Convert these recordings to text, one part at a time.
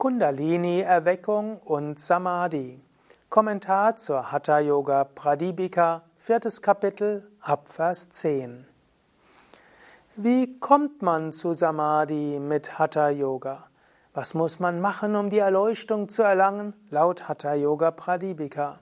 Kundalini-Erweckung und Samadhi. Kommentar zur Hatha Yoga Pradipika, viertes Kapitel, Abvers 10. Wie kommt man zu Samadhi mit Hatha Yoga? Was muss man machen, um die Erleuchtung zu erlangen? Laut Hatha Yoga Pradipika.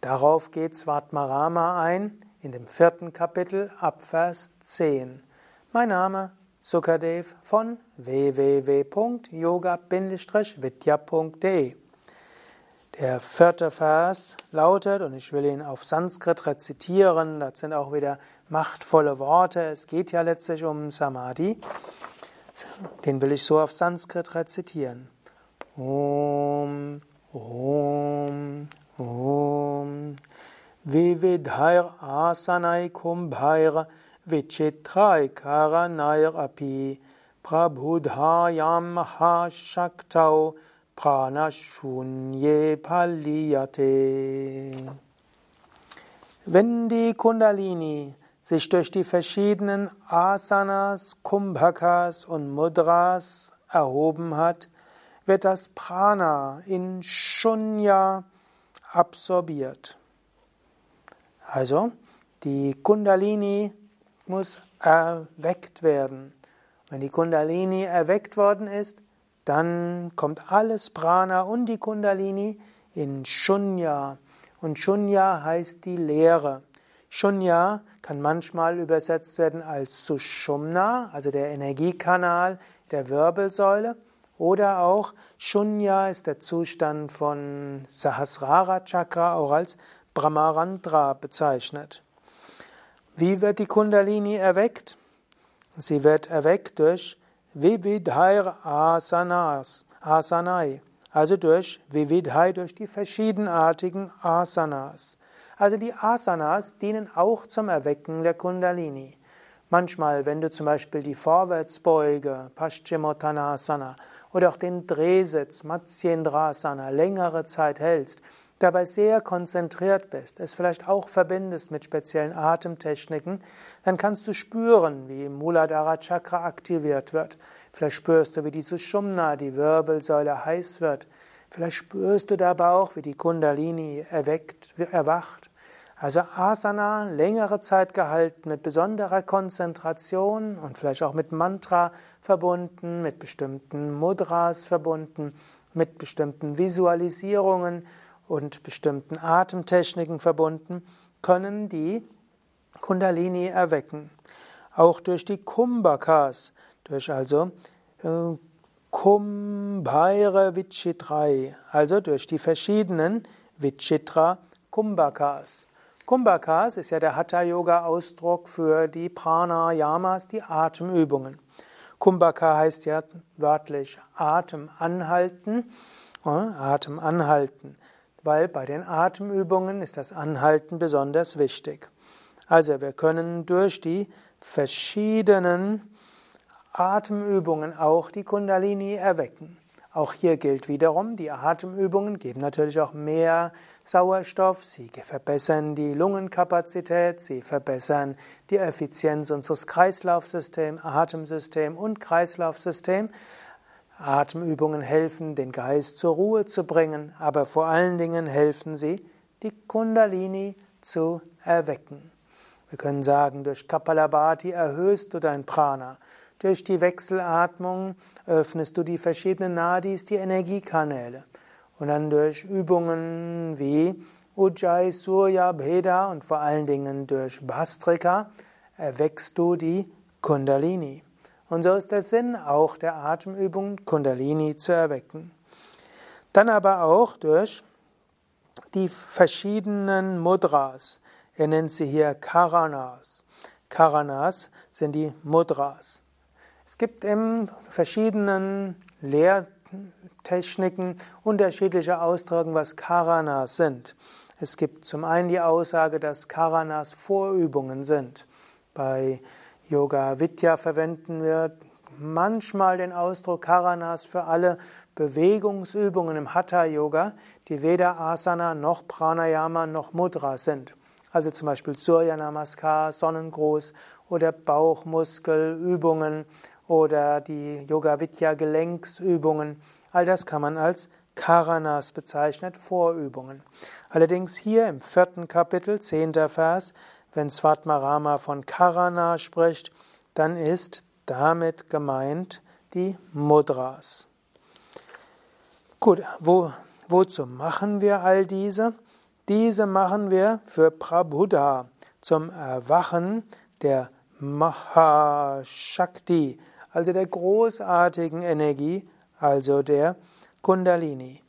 Darauf geht Svatmarama ein in dem vierten Kapitel, Abvers 10. Mein Name Sukadev von www.yoga-vidya.de. Der vierte Vers lautet, und ich will ihn auf Sanskrit rezitieren, das sind auch wieder machtvolle Worte, es geht ja letztlich um Samadhi, den will ich so auf Sanskrit rezitieren. Om, Om, Om, Vividhair Asanai Kumbhair Vichitrai Karanair api Prabhudhayam Mahashaktau Pranashunye Paliyate. Wenn die Kundalini sich durch die verschiedenen Asanas, Kumbhakas und Mudras erhoben hat, wird das Prana in Shunya absorbiert. Also die Kundalini muss erweckt werden. Wenn die Kundalini erweckt worden ist, dann kommt alles Prana und die Kundalini in Shunya. Und Shunya heißt die Leere. Shunya kann manchmal übersetzt werden als Sushumna, also der Energiekanal der Wirbelsäule. Oder auch Shunya ist der Zustand von Sahasrara Chakra, auch als Brahmarandra bezeichnet. Wie wird die Kundalini erweckt? Sie wird erweckt durch Vividhair Asanas, Asanai, also durch Vividhai, durch die verschiedenartigen Asanas. Also die Asanas dienen auch zum Erwecken der Kundalini. Manchmal, wenn du zum Beispiel die Vorwärtsbeuge, Paschimottanasana, oder auch den Drehsitz, Matsyendrasana, längere Zeit hältst, dabei sehr konzentriert bist, es vielleicht auch verbindest mit speziellen Atemtechniken, dann kannst du spüren, wie Muladhara Chakra aktiviert wird. Vielleicht spürst du, wie die Sushumna, die Wirbelsäule, heiß wird. Vielleicht spürst du dabei auch, wie die Kundalini erweckt, erwacht. Also Asana, längere Zeit gehalten, mit besonderer Konzentration und vielleicht auch mit Mantra verbunden, mit bestimmten Mudras verbunden, mit bestimmten Visualisierungen und bestimmten Atemtechniken verbunden, können die Kundalini erwecken. Auch durch die Kumbhakas, durch also äh, Kumbhaira Vichitrai, also durch die verschiedenen Vichitra Kumbhakas. Kumbhakas ist ja der Hatha-Yoga-Ausdruck für die Pranayamas, die Atemübungen. Kumbhaka heißt ja wörtlich Atem anhalten, äh, Atem anhalten weil bei den Atemübungen ist das Anhalten besonders wichtig. Also wir können durch die verschiedenen Atemübungen auch die Kundalini erwecken. Auch hier gilt wiederum, die Atemübungen geben natürlich auch mehr Sauerstoff, sie verbessern die Lungenkapazität, sie verbessern die Effizienz unseres Kreislaufsystems, Atemsystem und Kreislaufsystem. Atemübungen helfen, den Geist zur Ruhe zu bringen, aber vor allen Dingen helfen sie, die Kundalini zu erwecken. Wir können sagen, durch Kapalabhati erhöhst du dein Prana. Durch die Wechselatmung öffnest du die verschiedenen Nadis, die Energiekanäle. Und dann durch Übungen wie Ujjayi, Surya, Bheda und vor allen Dingen durch Bastrika erweckst du die Kundalini. Und so ist der Sinn auch der Atemübung, Kundalini zu erwecken. Dann aber auch durch die verschiedenen Mudras. Er nennt sie hier Karanas. Karanas sind die Mudras. Es gibt in verschiedenen Lehrtechniken unterschiedliche Ausdrücke, was Karanas sind. Es gibt zum einen die Aussage, dass Karanas Vorübungen sind. Bei Yoga Vidya verwenden wir manchmal den Ausdruck Karanas für alle Bewegungsübungen im Hatha Yoga, die weder Asana noch Pranayama noch Mudra sind. Also zum Beispiel Surya Namaskar, Sonnengruß oder Bauchmuskelübungen oder die Yoga Vidya Gelenksübungen. All das kann man als Karanas bezeichnet, Vorübungen. Allerdings hier im vierten Kapitel, zehnter Vers, wenn Svatmarama von Karana spricht, dann ist damit gemeint die Mudras. Gut, wo, wozu machen wir all diese? Diese machen wir für Prabhuda zum Erwachen der Mahashakti, also der großartigen Energie, also der Kundalini.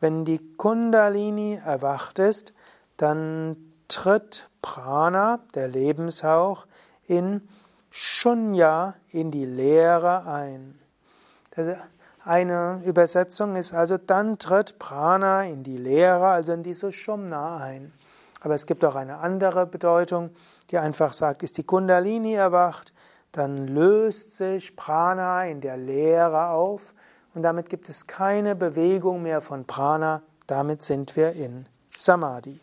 Wenn die Kundalini erwacht ist, dann tritt Prana, der Lebenshauch, in Shunya, in die Leere ein. Eine Übersetzung ist also, dann tritt Prana in die Leere, also in diese Shumna ein. Aber es gibt auch eine andere Bedeutung, die einfach sagt, ist die Kundalini erwacht, dann löst sich Prana in der Leere auf und damit gibt es keine Bewegung mehr von Prana, damit sind wir in Samadhi.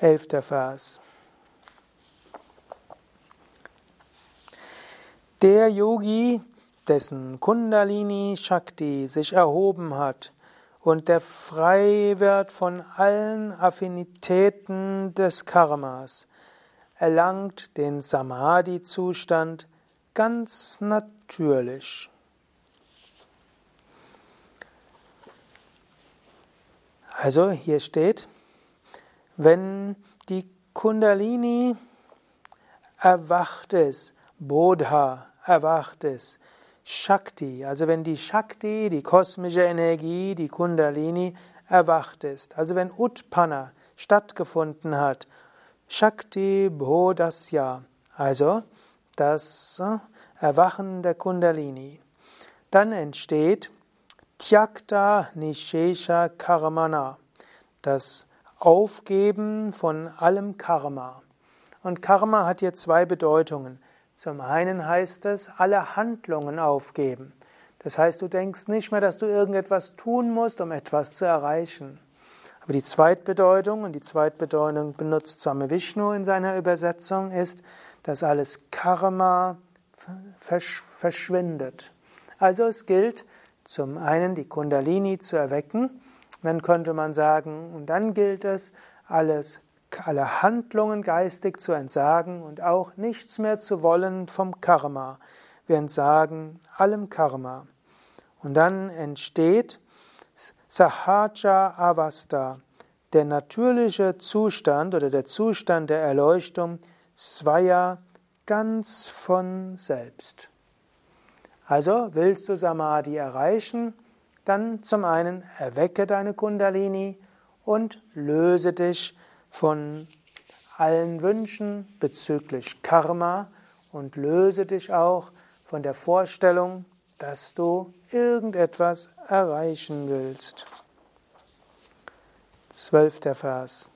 Elfter Vers. Der Yogi, dessen Kundalini Shakti sich erhoben hat und der frei wird von allen Affinitäten des Karmas, erlangt den Samadhi-Zustand ganz natürlich. Also hier steht, wenn die Kundalini erwacht ist, Bodha erwacht ist, Shakti, also wenn die Shakti, die kosmische Energie, die Kundalini erwacht ist, also wenn Utpana stattgefunden hat, Shakti Bodhasya, also das Erwachen der Kundalini, dann entsteht Tyakta Nishesha Karmana, das Aufgeben von allem Karma. Und Karma hat hier zwei Bedeutungen. Zum einen heißt es, alle Handlungen aufgeben. Das heißt, du denkst nicht mehr, dass du irgendetwas tun musst, um etwas zu erreichen. Aber die Zweitbedeutung, und die Zweitbedeutung benutzt Swami Vishnu in seiner Übersetzung, ist, dass alles Karma versch verschwindet. Also es gilt zum einen die Kundalini zu erwecken, dann könnte man sagen, und dann gilt es, alles alle Handlungen geistig zu entsagen und auch nichts mehr zu wollen vom Karma. Wir entsagen allem Karma. Und dann entsteht Sahaja Avasta, der natürliche Zustand oder der Zustand der Erleuchtung, Svaya, ganz von selbst. Also willst du Samadhi erreichen, dann zum einen erwecke deine Kundalini und löse dich von allen Wünschen bezüglich Karma und löse dich auch von der Vorstellung, dass du irgendetwas erreichen willst. Zwölfter Vers.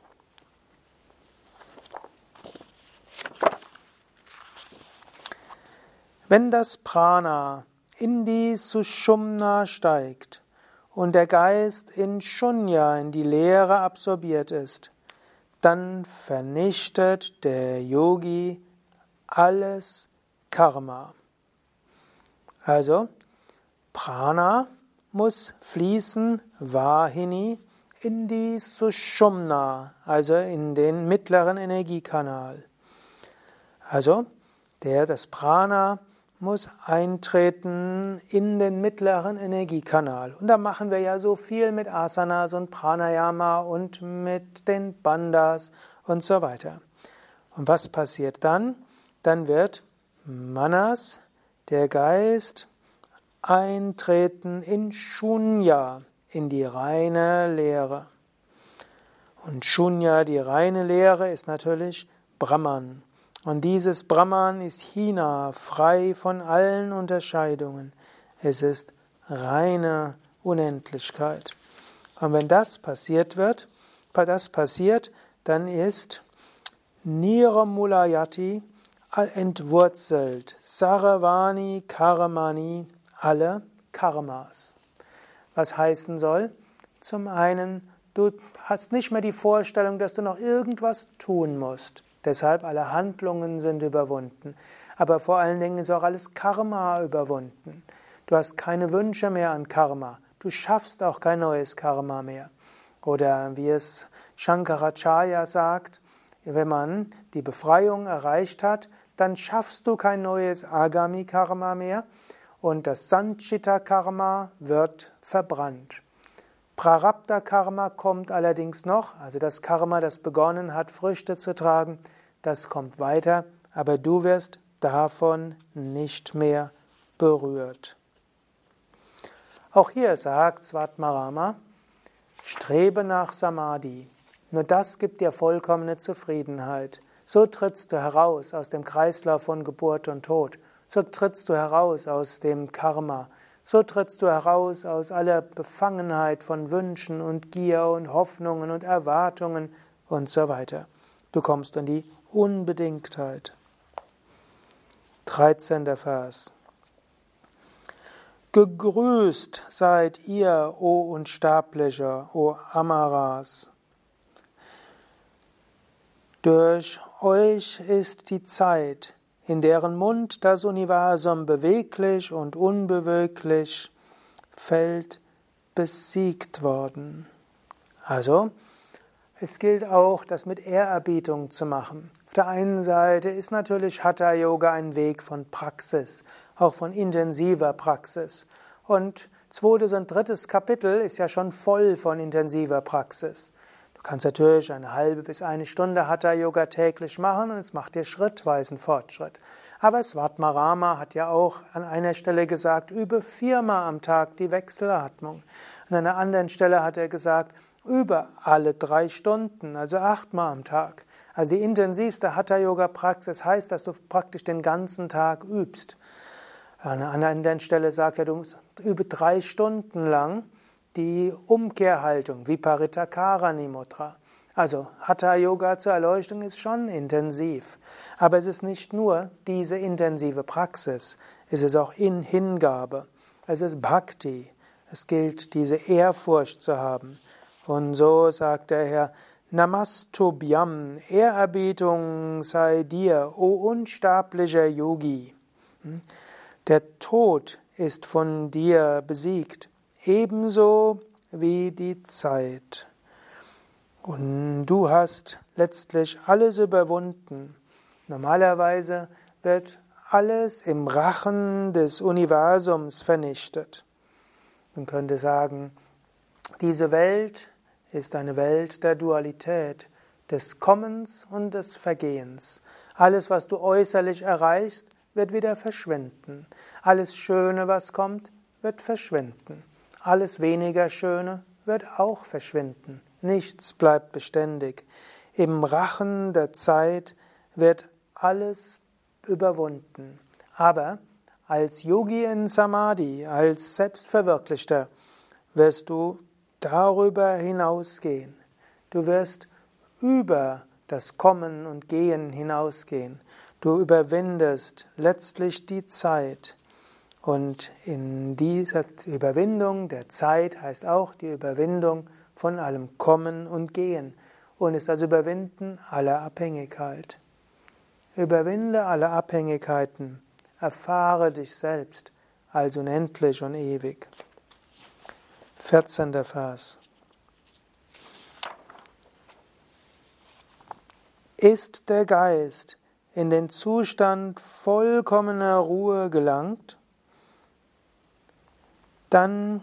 Wenn das Prana in die Sushumna steigt und der Geist in Shunya, in die Leere absorbiert ist, dann vernichtet der Yogi alles Karma. Also Prana muss fließen, Vahini, in die Sushumna, also in den mittleren Energiekanal. Also der, das Prana muss eintreten in den mittleren Energiekanal. Und da machen wir ja so viel mit Asanas und Pranayama und mit den Bandhas und so weiter. Und was passiert dann? Dann wird Manas, der Geist, eintreten in Shunya, in die reine Lehre. Und Shunya, die reine Lehre, ist natürlich Brahman. Und dieses Brahman ist Hina, frei von allen Unterscheidungen. Es ist reine Unendlichkeit. Und wenn das passiert wird, das passiert, dann ist Niramulayati entwurzelt, Saravani Karmani, alle Karmas. Was heißen soll? Zum einen, du hast nicht mehr die Vorstellung, dass du noch irgendwas tun musst. Deshalb alle Handlungen sind überwunden. Aber vor allen Dingen ist auch alles Karma überwunden. Du hast keine Wünsche mehr an Karma. Du schaffst auch kein neues Karma mehr. Oder wie es Shankaracharya sagt, wenn man die Befreiung erreicht hat, dann schaffst du kein neues Agami-Karma mehr und das Sanchita-Karma wird verbrannt. Prarabdha-Karma kommt allerdings noch, also das Karma, das begonnen hat, Früchte zu tragen, das kommt weiter, aber du wirst davon nicht mehr berührt. Auch hier sagt Svatmarama, strebe nach Samadhi. Nur das gibt dir vollkommene Zufriedenheit. So trittst du heraus aus dem Kreislauf von Geburt und Tod. So trittst du heraus aus dem Karma. So trittst du heraus aus aller Befangenheit von Wünschen und Gier und Hoffnungen und Erwartungen und so weiter. Du kommst in die Unbedingtheit. 13. Vers. Gegrüßt seid ihr, o Unsterblicher, o Amaras. Durch euch ist die Zeit, in deren Mund das Universum beweglich und unbeweglich fällt, besiegt worden. Also, es gilt auch, das mit Ehrerbietung zu machen. Auf der einen Seite ist natürlich Hatha Yoga ein Weg von Praxis, auch von intensiver Praxis. Und zweites und drittes Kapitel ist ja schon voll von intensiver Praxis. Du kannst natürlich eine halbe bis eine Stunde Hatha Yoga täglich machen und es macht dir schrittweisen Fortschritt. Aber Svatmarama hat ja auch an einer Stelle gesagt, übe viermal am Tag die Wechselatmung. An einer anderen Stelle hat er gesagt, übe alle drei Stunden, also achtmal am Tag. Also die intensivste Hatha-Yoga-Praxis heißt, dass du praktisch den ganzen Tag übst. An einer anderen Stelle sagt er, du übe drei Stunden lang die Umkehrhaltung, Viparita Karani. Also Hatha Yoga zur Erleuchtung ist schon intensiv, aber es ist nicht nur diese intensive Praxis, es ist auch in Hingabe, es ist Bhakti, es gilt diese Ehrfurcht zu haben. Und so sagt der Herr, Namastubhyam, Ehrerbietung sei dir, o unsterblicher Yogi. Hm? Der Tod ist von dir besiegt ebenso wie die Zeit. Und du hast letztlich alles überwunden. Normalerweise wird alles im Rachen des Universums vernichtet. Man könnte sagen, diese Welt ist eine Welt der Dualität, des Kommens und des Vergehens. Alles, was du äußerlich erreichst, wird wieder verschwinden. Alles Schöne, was kommt, wird verschwinden. Alles weniger Schöne wird auch verschwinden. Nichts bleibt beständig. Im Rachen der Zeit wird alles überwunden. Aber als Yogi in Samadhi, als Selbstverwirklichter, wirst du darüber hinausgehen. Du wirst über das Kommen und Gehen hinausgehen. Du überwindest letztlich die Zeit. Und in dieser Überwindung der Zeit heißt auch die Überwindung von allem Kommen und Gehen und ist das Überwinden aller Abhängigkeit. Überwinde alle Abhängigkeiten, erfahre dich selbst als unendlich und ewig. 14. Vers. Ist der Geist in den Zustand vollkommener Ruhe gelangt, dann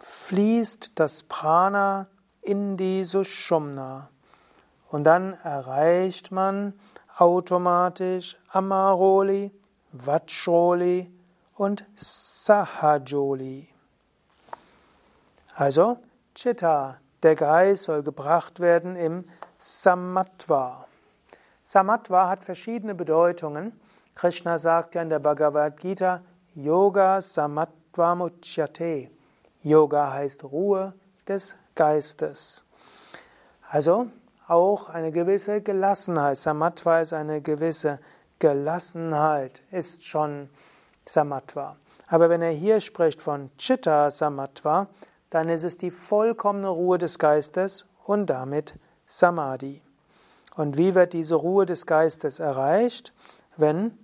fließt das Prana in die Sushumna und dann erreicht man automatisch Amaroli, Vajroli und Sahajoli. Also Chitta, der Geist soll gebracht werden im Samatva. Samatva hat verschiedene Bedeutungen. Krishna sagt ja in der Bhagavad Gita, Yoga Samatva Sattvamuchyate. Yoga heißt Ruhe des Geistes. Also auch eine gewisse Gelassenheit. Samatva ist eine gewisse Gelassenheit, ist schon Samatva. Aber wenn er hier spricht von Chitta Samatva, dann ist es die vollkommene Ruhe des Geistes und damit Samadhi. Und wie wird diese Ruhe des Geistes erreicht? Wenn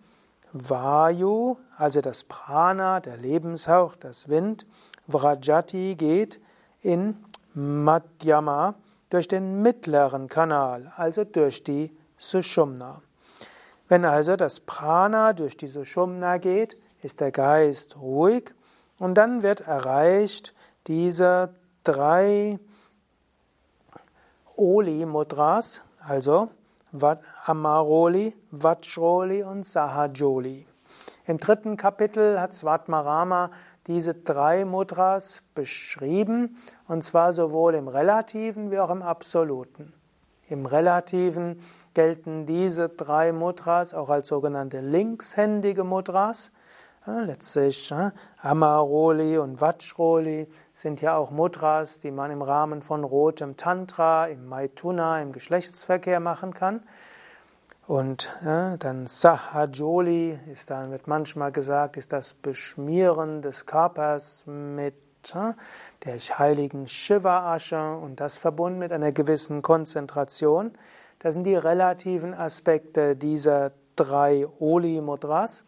Vayu, also das Prana, der Lebenshauch, das Wind, Vrajati geht in Madhyama durch den mittleren Kanal, also durch die Sushumna. Wenn also das Prana durch die Sushumna geht, ist der Geist ruhig und dann wird erreicht diese drei Oli-Mudras, also Amaroli, Vajroli und Sahajoli. Im dritten Kapitel hat Svatmarama diese drei Mudras beschrieben, und zwar sowohl im Relativen wie auch im Absoluten. Im Relativen gelten diese drei Mudras auch als sogenannte linkshändige Mudras. Ja, letztlich ja, Amaroli und Vajroli sind ja auch Mudras, die man im Rahmen von rotem Tantra, im Maituna, im Geschlechtsverkehr machen kann. Und ja, dann Sahajoli ist dann wird manchmal gesagt, ist das Beschmieren des Körpers mit ja, der heiligen Shiva-Asche und das verbunden mit einer gewissen Konzentration. Das sind die relativen Aspekte dieser drei Oli-Mudras.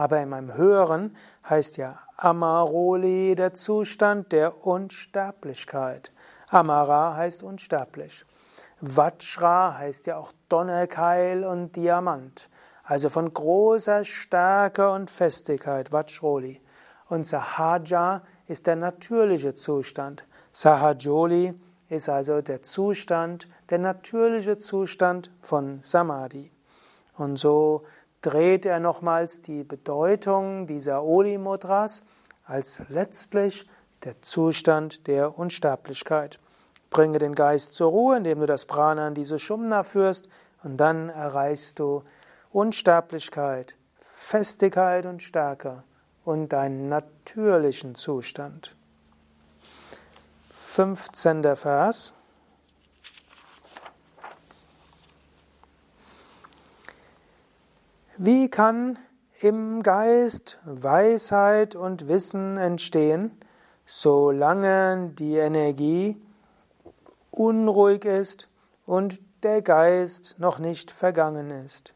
Aber in meinem Höheren heißt ja Amaroli der Zustand der Unsterblichkeit. Amara heißt unsterblich. Vajra heißt ja auch Donnerkeil und Diamant. Also von großer Stärke und Festigkeit, Vajroli. Und Sahaja ist der natürliche Zustand. Sahajoli ist also der Zustand, der natürliche Zustand von Samadhi. Und so dreht er nochmals die Bedeutung dieser Oli-Mudras als letztlich der Zustand der Unsterblichkeit. Bringe den Geist zur Ruhe, indem du das Prana in diese Shumna führst, und dann erreichst du Unsterblichkeit, Festigkeit und Stärke und deinen natürlichen Zustand. 15. Vers. Wie kann im Geist Weisheit und Wissen entstehen, solange die Energie unruhig ist und der Geist noch nicht vergangen ist?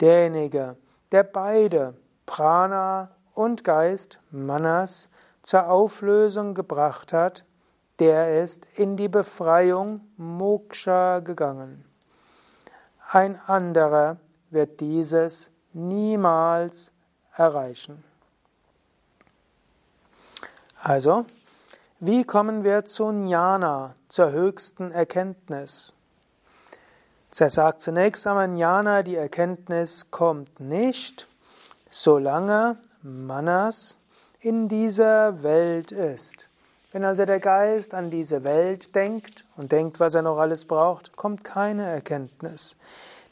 Derjenige, der beide Prana und Geist, Manas, zur Auflösung gebracht hat, der ist in die Befreiung Moksha gegangen. Ein anderer wird dieses niemals erreichen. Also, wie kommen wir zu Jnana, zur höchsten Erkenntnis? Er sagt zunächst einmal, Jnana, die Erkenntnis kommt nicht, solange Manas in dieser Welt ist. Wenn also der Geist an diese Welt denkt und denkt, was er noch alles braucht, kommt keine Erkenntnis.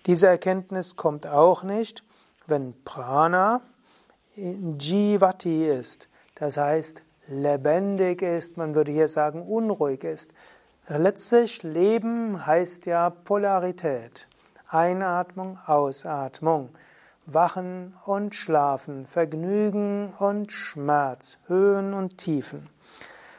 Diese Erkenntnis kommt auch nicht, wenn Prana Jivati ist, das heißt lebendig ist, man würde hier sagen unruhig ist. Letztlich Leben heißt ja Polarität. Einatmung, Ausatmung, Wachen und Schlafen, Vergnügen und Schmerz, Höhen und Tiefen.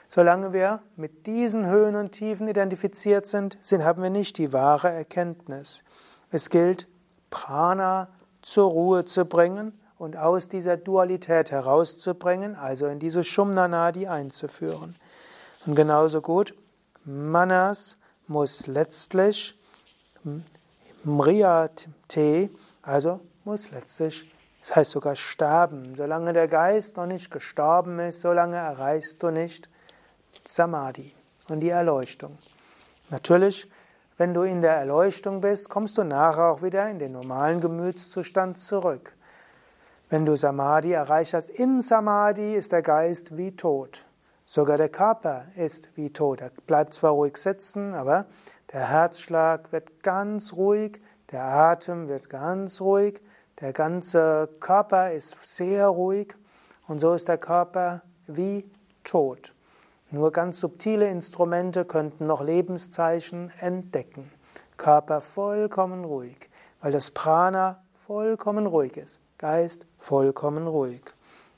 Solange wir mit diesen Höhen und Tiefen identifiziert sind, haben wir nicht die wahre Erkenntnis. Es gilt, Prana zur Ruhe zu bringen und aus dieser Dualität herauszubringen, also in diese Shumnanadi einzuführen. Und genauso gut, Manas muss letztlich Mriyate, also muss letztlich, das heißt sogar sterben. Solange der Geist noch nicht gestorben ist, solange erreichst du nicht Samadhi und die Erleuchtung. Natürlich wenn du in der Erleuchtung bist, kommst du nachher auch wieder in den normalen Gemütszustand zurück. Wenn du Samadhi erreicht hast, in Samadhi ist der Geist wie tot. Sogar der Körper ist wie tot. Er bleibt zwar ruhig sitzen, aber der Herzschlag wird ganz ruhig, der Atem wird ganz ruhig, der ganze Körper ist sehr ruhig und so ist der Körper wie tot. Nur ganz subtile Instrumente könnten noch Lebenszeichen entdecken. Körper vollkommen ruhig, weil das Prana vollkommen ruhig ist. Geist vollkommen ruhig.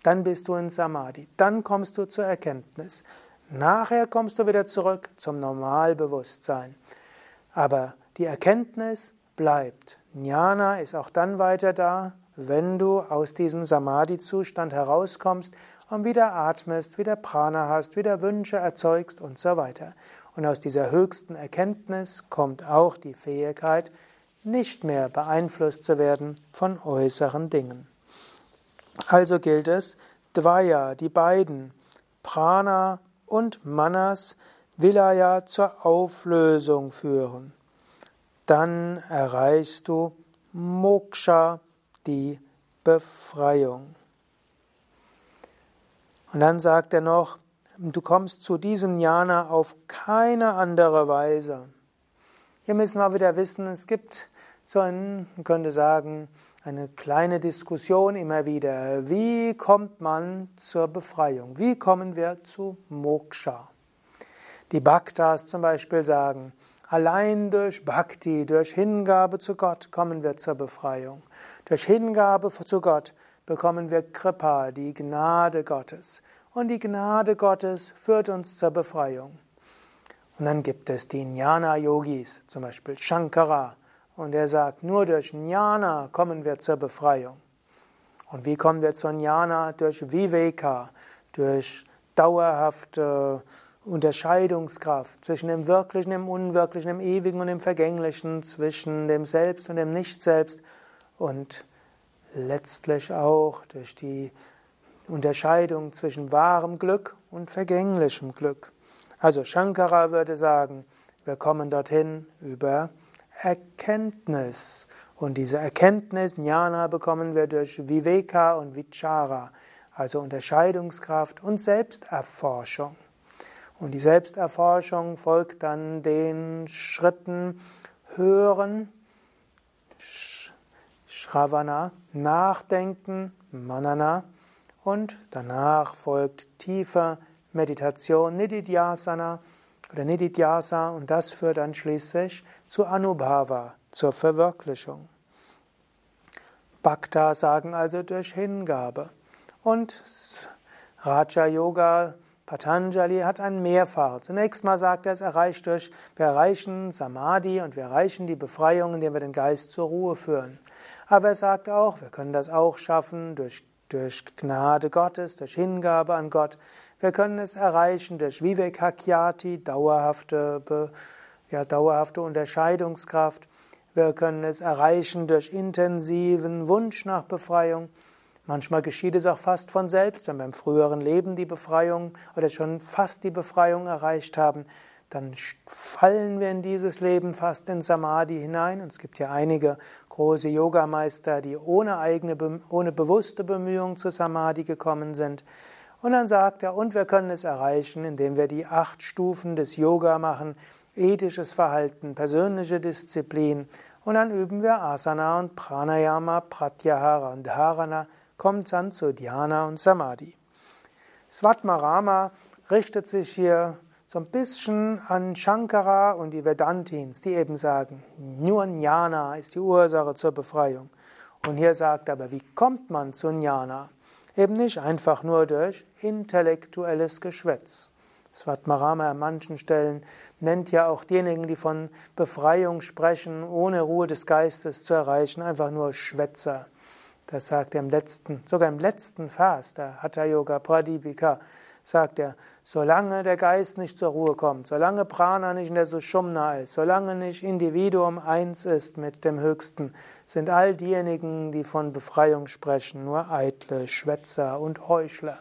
Dann bist du in Samadhi. Dann kommst du zur Erkenntnis. Nachher kommst du wieder zurück zum Normalbewusstsein. Aber Die Erkenntnis bleibt. Jnana ist auch dann weiter da, wenn du aus diesem Samadhi-Zustand herauskommst und wieder atmest, wieder Prana hast, wieder Wünsche erzeugst und so weiter. Und aus dieser höchsten Erkenntnis kommt auch die Fähigkeit, nicht mehr beeinflusst zu werden von äußeren Dingen. Also gilt es, Dvaya, die beiden, Prana und Manas, Vilaya zur Auflösung führen dann erreichst du Moksha, die Befreiung. Und dann sagt er noch, du kommst zu diesem Jnana auf keine andere Weise. Hier müssen wir wieder wissen, es gibt so ein, man könnte sagen, eine kleine Diskussion immer wieder. Wie kommt man zur Befreiung? Wie kommen wir zu Moksha? Die Bhaktas zum Beispiel sagen, Allein durch Bhakti, durch Hingabe zu Gott kommen wir zur Befreiung. Durch Hingabe zu Gott bekommen wir Kripa, die Gnade Gottes. Und die Gnade Gottes führt uns zur Befreiung. Und dann gibt es die Jnana-Yogis, zum Beispiel Shankara. Und er sagt, nur durch Jnana kommen wir zur Befreiung. Und wie kommen wir zur Jnana? Durch Viveka, durch dauerhafte Unterscheidungskraft zwischen dem Wirklichen, dem Unwirklichen, dem Ewigen und dem Vergänglichen, zwischen dem Selbst und dem Nicht-Selbst und letztlich auch durch die Unterscheidung zwischen wahrem Glück und vergänglichem Glück. Also Shankara würde sagen, wir kommen dorthin über Erkenntnis. Und diese Erkenntnis, Jnana, bekommen wir durch Viveka und Vichara, also Unterscheidungskraft und Selbsterforschung. Und die Selbsterforschung folgt dann den Schritten Hören, Shravana, Nachdenken, Manana und danach folgt tiefer Meditation, Nididhyasana oder Nididhyasa und das führt dann schließlich zu Anubhava, zur Verwirklichung. Bhakta sagen also durch Hingabe und Raja Yoga Patanjali hat ein Mehrfach. Zunächst mal sagt er, es erreicht durch, wir erreichen Samadhi und wir erreichen die Befreiung, indem wir den Geist zur Ruhe führen. Aber er sagt auch, wir können das auch schaffen durch, durch Gnade Gottes, durch Hingabe an Gott. Wir können es erreichen durch Vivekakyati, dauerhafte, ja, dauerhafte Unterscheidungskraft. Wir können es erreichen durch intensiven Wunsch nach Befreiung. Manchmal geschieht es auch fast von selbst, wenn wir im früheren Leben die Befreiung oder schon fast die Befreiung erreicht haben, dann fallen wir in dieses Leben fast in Samadhi hinein. Und es gibt ja einige große Yogameister, die ohne eigene, ohne bewusste Bemühung zu Samadhi gekommen sind. Und dann sagt er, und wir können es erreichen, indem wir die acht Stufen des Yoga machen, ethisches Verhalten, persönliche Disziplin. Und dann üben wir Asana und Pranayama, Pratyahara und Dharana kommt dann zu Dhyana und Samadhi. Svatmarama richtet sich hier so ein bisschen an Shankara und die Vedantins, die eben sagen, nur Jnana ist die Ursache zur Befreiung. Und hier sagt er aber, wie kommt man zu Jnana? Eben nicht einfach nur durch intellektuelles Geschwätz. Svatmarama an manchen Stellen nennt ja auch diejenigen, die von Befreiung sprechen, ohne Ruhe des Geistes zu erreichen, einfach nur Schwätzer. Das sagt er im letzten, sogar im letzten Vers, der Hatha Yoga Pradipika, sagt er, solange der Geist nicht zur Ruhe kommt, solange Prana nicht in der Sushumna ist, solange nicht Individuum eins ist mit dem Höchsten, sind all diejenigen, die von Befreiung sprechen, nur eitle Schwätzer und Heuchler.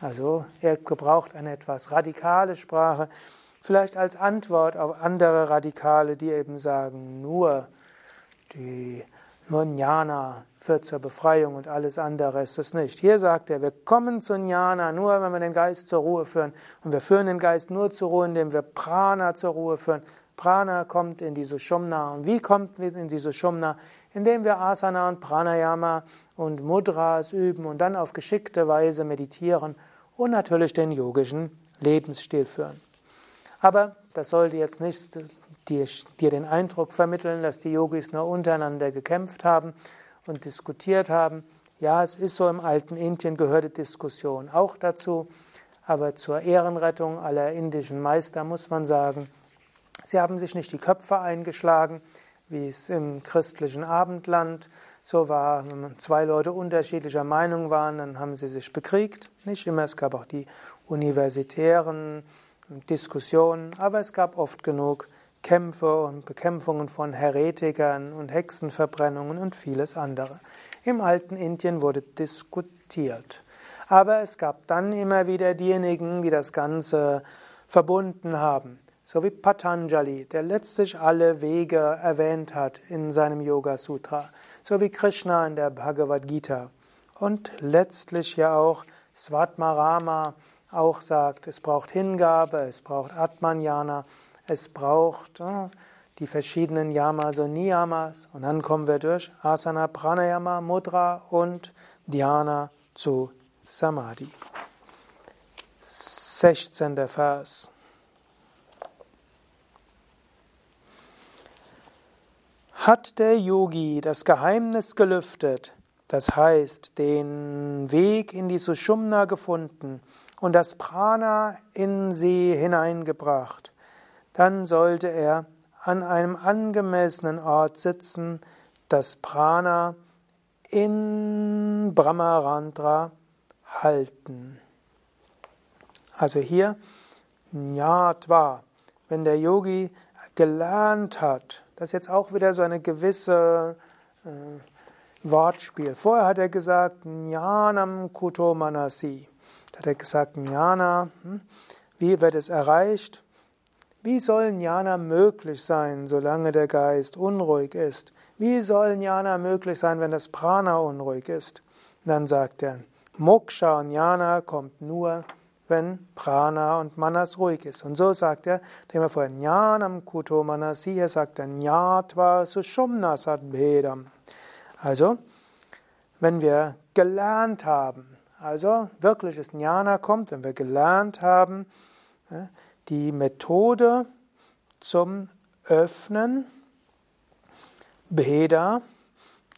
Also er gebraucht eine etwas radikale Sprache, vielleicht als Antwort auf andere Radikale, die eben sagen, nur die nur Jnana führt zur Befreiung und alles andere ist es nicht. Hier sagt er, wir kommen zu Jnana nur, wenn wir den Geist zur Ruhe führen. Und wir führen den Geist nur zur Ruhe, indem wir Prana zur Ruhe führen. Prana kommt in die Sushumna. Und wie kommt in die Sushumna? Indem wir Asana und Pranayama und Mudras üben und dann auf geschickte Weise meditieren und natürlich den yogischen Lebensstil führen. Aber das sollte jetzt nicht dir den Eindruck vermitteln, dass die Yogis nur untereinander gekämpft haben und diskutiert haben. Ja, es ist so, im alten Indien gehörte Diskussion auch dazu, aber zur Ehrenrettung aller indischen Meister muss man sagen, Sie haben sich nicht die Köpfe eingeschlagen, wie es im christlichen Abendland so war. Wenn zwei Leute unterschiedlicher Meinung waren, dann haben sie sich bekriegt. Nicht immer, es gab auch die universitären Diskussionen, aber es gab oft genug Kämpfe und Bekämpfungen von Heretikern und Hexenverbrennungen und vieles andere. Im alten Indien wurde diskutiert. Aber es gab dann immer wieder diejenigen, die das Ganze verbunden haben. So wie Patanjali, der letztlich alle Wege erwähnt hat in seinem Yoga Sutra. So wie Krishna in der Bhagavad Gita. Und letztlich ja auch Svatmarama auch sagt, es braucht Hingabe, es braucht Atmanjana, es braucht äh, die verschiedenen Yamas und Niyamas und dann kommen wir durch Asana, Pranayama, Mudra und Dhyana zu Samadhi. 16. Vers. Hat der Yogi das Geheimnis gelüftet, das heißt den Weg in die Sushumna gefunden und das Prana in sie hineingebracht, dann sollte er an einem angemessenen Ort sitzen, das Prana in Brahmarandra halten. Also hier Jnatva, wenn der Yogi gelernt hat, das ist jetzt auch wieder so eine gewisse äh, Wortspiel. Vorher hat er gesagt Jnanam Kuto Manasi. Da hat er gesagt Jnana, hm, wie wird es erreicht? Wie soll Jnana möglich sein, solange der Geist unruhig ist? Wie soll Jnana möglich sein, wenn das Prana unruhig ist? Dann sagt er, Moksha und Jnana kommt nur, wenn Prana und Manas ruhig ist. Und so sagt er, dem er vorher Jnanam Kuto Manasi, er sagt er Jnatva Sushumna Sadbhedam. Also, wenn wir gelernt haben, also wirkliches Jnana kommt, wenn wir gelernt haben, die Methode zum Öffnen Bheda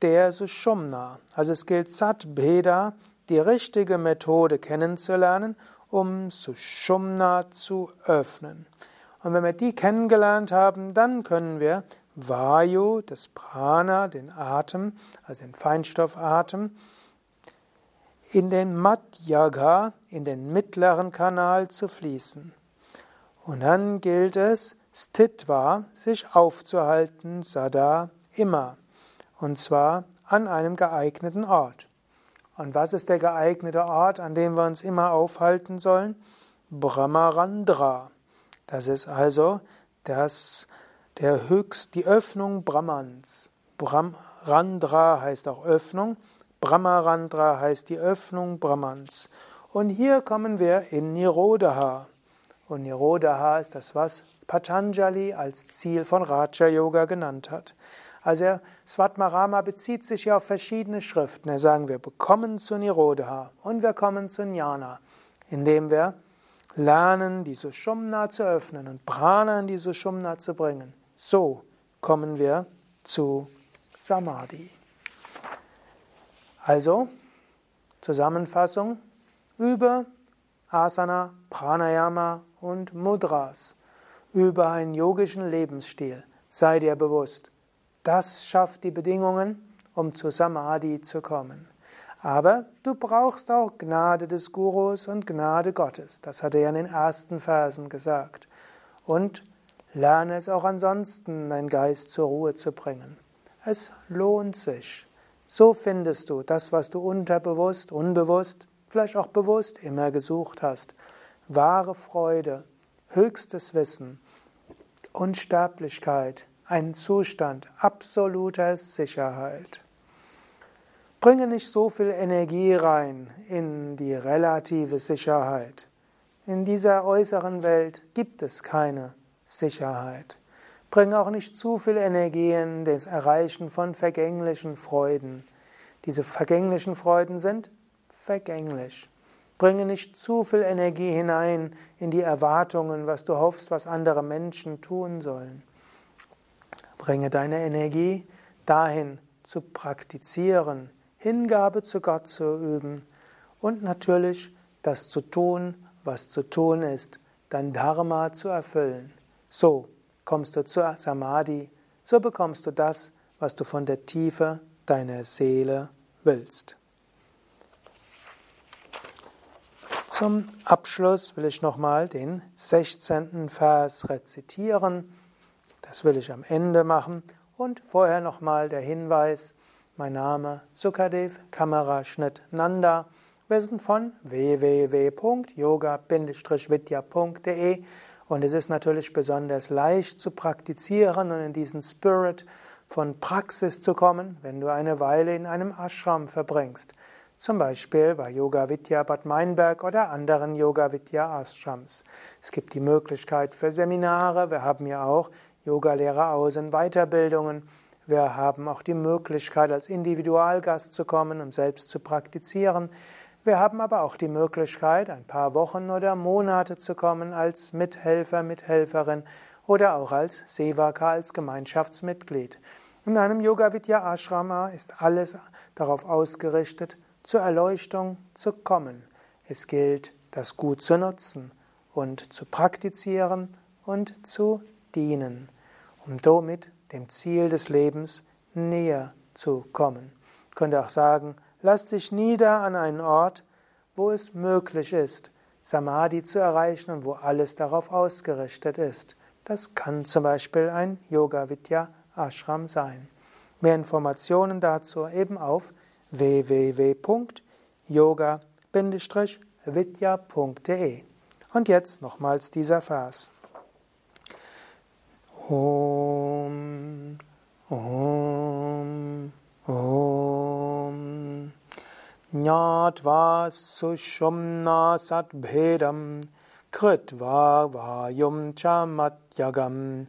der Sushumna. Also es gilt Sat Bheda, die richtige Methode kennenzulernen, um Sushumna zu öffnen. Und wenn wir die kennengelernt haben, dann können wir Vayu, das Prana, den Atem, also den Feinstoffatem, in den Madhyaga, in den mittleren Kanal zu fließen. Und dann gilt es, Stitva, sich aufzuhalten, Sada, immer. Und zwar an einem geeigneten Ort. Und was ist der geeignete Ort, an dem wir uns immer aufhalten sollen? Brahmarandra. Das ist also das, der höchst, die Öffnung Brahmans. Brahmarandra heißt auch Öffnung. Brahmarandra heißt die Öffnung Brahmans. Und hier kommen wir in Nirodha. Und Nirodha ist das, was Patanjali als Ziel von Raja Yoga genannt hat. Also Svatmarama bezieht sich ja auf verschiedene Schriften. Er sagen, wir bekommen zu Nirodha und wir kommen zu Jnana, indem wir lernen, die Sushumna zu öffnen und Prana in die Sushumna zu bringen. So kommen wir zu Samadhi. Also, Zusammenfassung, über Asana, Pranayama und Mudras, über einen yogischen Lebensstil. Sei dir bewusst, das schafft die Bedingungen, um zu Samadhi zu kommen. Aber du brauchst auch Gnade des Gurus und Gnade Gottes. Das hat er ja in den ersten Versen gesagt. Und lerne es auch ansonsten, deinen Geist zur Ruhe zu bringen. Es lohnt sich. So findest du das, was du unterbewusst, unbewusst, vielleicht auch bewusst immer gesucht hast. Wahre Freude, höchstes Wissen, Unsterblichkeit, ein Zustand absoluter Sicherheit. Bringe nicht so viel Energie rein in die relative Sicherheit. In dieser äußeren Welt gibt es keine Sicherheit. Bringe auch nicht zu viel Energie in das Erreichen von vergänglichen Freuden. Diese vergänglichen Freuden sind vergänglich. Bringe nicht zu viel Energie hinein in die Erwartungen, was du hoffst, was andere Menschen tun sollen. Bringe deine Energie dahin zu praktizieren, Hingabe zu Gott zu üben und natürlich das zu tun, was zu tun ist, dein Dharma zu erfüllen. So kommst du zu Samadhi, so bekommst du das, was du von der Tiefe deiner Seele willst. Zum Abschluss will ich nochmal den 16. Vers rezitieren. Das will ich am Ende machen. Und vorher nochmal der Hinweis, mein Name Sukadev, Kameraschnitt Nanda. Wir sind von www.yoga-vidya.de und es ist natürlich besonders leicht zu praktizieren und in diesen Spirit von Praxis zu kommen, wenn du eine Weile in einem Ashram verbringst. Zum Beispiel bei Yoga Vidya Bad Meinberg oder anderen Yoga Vidya Ashrams. Es gibt die Möglichkeit für Seminare. Wir haben ja auch Yogalehrer aus in Weiterbildungen. Wir haben auch die Möglichkeit, als Individualgast zu kommen, um selbst zu praktizieren. Wir haben aber auch die Möglichkeit, ein paar Wochen oder Monate zu kommen als Mithelfer, Mithelferin oder auch als Sevaka, als Gemeinschaftsmitglied. In einem Yoga Vidya Ashrama ist alles darauf ausgerichtet, zur Erleuchtung zu kommen. Es gilt, das gut zu nutzen und zu praktizieren und zu dienen, um somit dem Ziel des Lebens näher zu kommen. Ich könnte auch sagen, Lass dich nieder an einen Ort, wo es möglich ist, Samadhi zu erreichen und wo alles darauf ausgerichtet ist. Das kann zum Beispiel ein Yoga Vidya Ashram sein. Mehr Informationen dazu eben auf www.yoga-vidya.de. Und jetzt nochmals dieser Vers. Om, Om, Om. Nyatva sushumna satbhedam kritva vayum chamat chamatyagam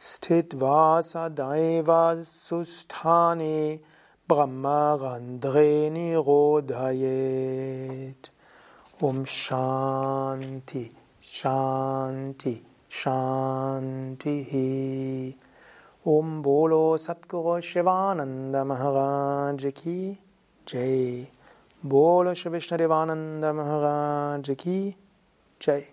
sthitva sadaiva sustani Brahmarandreni Rodhayet. Um Shanti, Shanti, Shanti. Um Bolo Satguru Shivananda Maharaj Ki Jai. Bolo Shri Vishnu Devananda Maharaj Ki Jai.